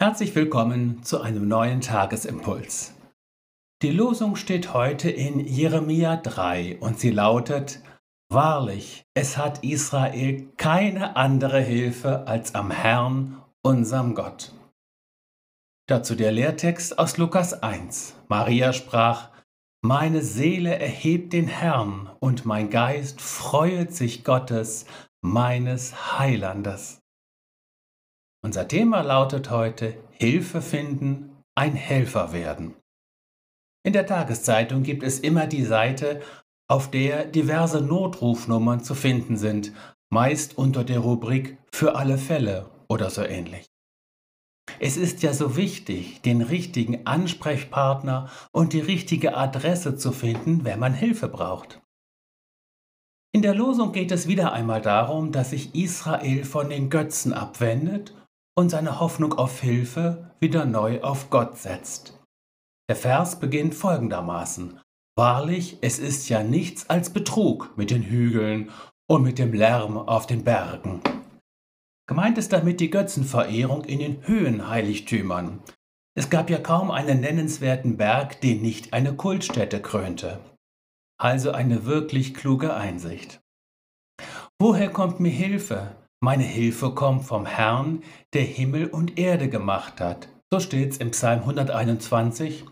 Herzlich willkommen zu einem neuen Tagesimpuls. Die Losung steht heute in Jeremia 3 und sie lautet, Wahrlich, es hat Israel keine andere Hilfe als am Herrn, unserem Gott. Dazu der Lehrtext aus Lukas 1. Maria sprach, Meine Seele erhebt den Herrn und mein Geist freuet sich Gottes, meines Heilandes. Unser Thema lautet heute Hilfe finden, ein Helfer werden. In der Tageszeitung gibt es immer die Seite, auf der diverse Notrufnummern zu finden sind, meist unter der Rubrik Für alle Fälle oder so ähnlich. Es ist ja so wichtig, den richtigen Ansprechpartner und die richtige Adresse zu finden, wenn man Hilfe braucht. In der Losung geht es wieder einmal darum, dass sich Israel von den Götzen abwendet und seine Hoffnung auf Hilfe wieder neu auf Gott setzt. Der Vers beginnt folgendermaßen. Wahrlich, es ist ja nichts als Betrug mit den Hügeln und mit dem Lärm auf den Bergen. Gemeint ist damit die Götzenverehrung in den Höhenheiligtümern. Es gab ja kaum einen nennenswerten Berg, den nicht eine Kultstätte krönte. Also eine wirklich kluge Einsicht. Woher kommt mir Hilfe? Meine Hilfe kommt vom Herrn, der Himmel und Erde gemacht hat. So steht's im Psalm 121.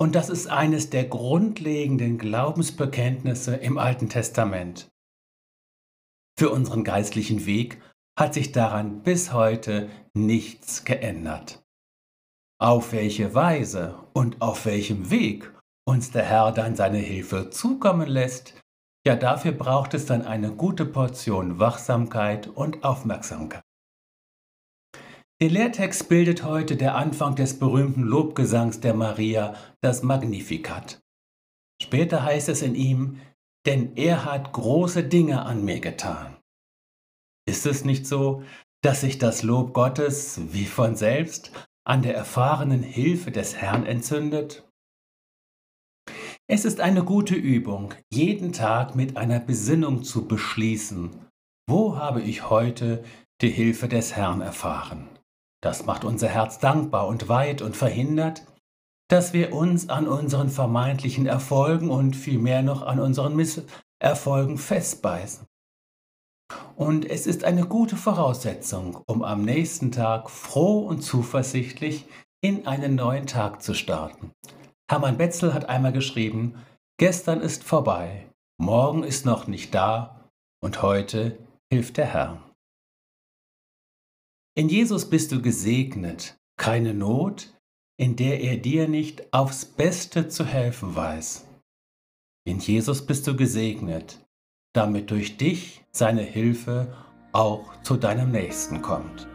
Und das ist eines der grundlegenden Glaubensbekenntnisse im Alten Testament. Für unseren geistlichen Weg hat sich daran bis heute nichts geändert. Auf welche Weise und auf welchem Weg uns der Herr dann seine Hilfe zukommen lässt, ja, dafür braucht es dann eine gute Portion Wachsamkeit und Aufmerksamkeit. Den Lehrtext bildet heute der Anfang des berühmten Lobgesangs der Maria, das Magnificat. Später heißt es in ihm, denn er hat große Dinge an mir getan. Ist es nicht so, dass sich das Lob Gottes wie von selbst an der erfahrenen Hilfe des Herrn entzündet? Es ist eine gute Übung, jeden Tag mit einer Besinnung zu beschließen, wo habe ich heute die Hilfe des Herrn erfahren. Das macht unser Herz dankbar und weit und verhindert, dass wir uns an unseren vermeintlichen Erfolgen und vielmehr noch an unseren Misserfolgen festbeißen. Und es ist eine gute Voraussetzung, um am nächsten Tag froh und zuversichtlich in einen neuen Tag zu starten. Hermann Betzel hat einmal geschrieben, gestern ist vorbei, morgen ist noch nicht da und heute hilft der Herr. In Jesus bist du gesegnet, keine Not, in der er dir nicht aufs Beste zu helfen weiß. In Jesus bist du gesegnet, damit durch dich seine Hilfe auch zu deinem Nächsten kommt.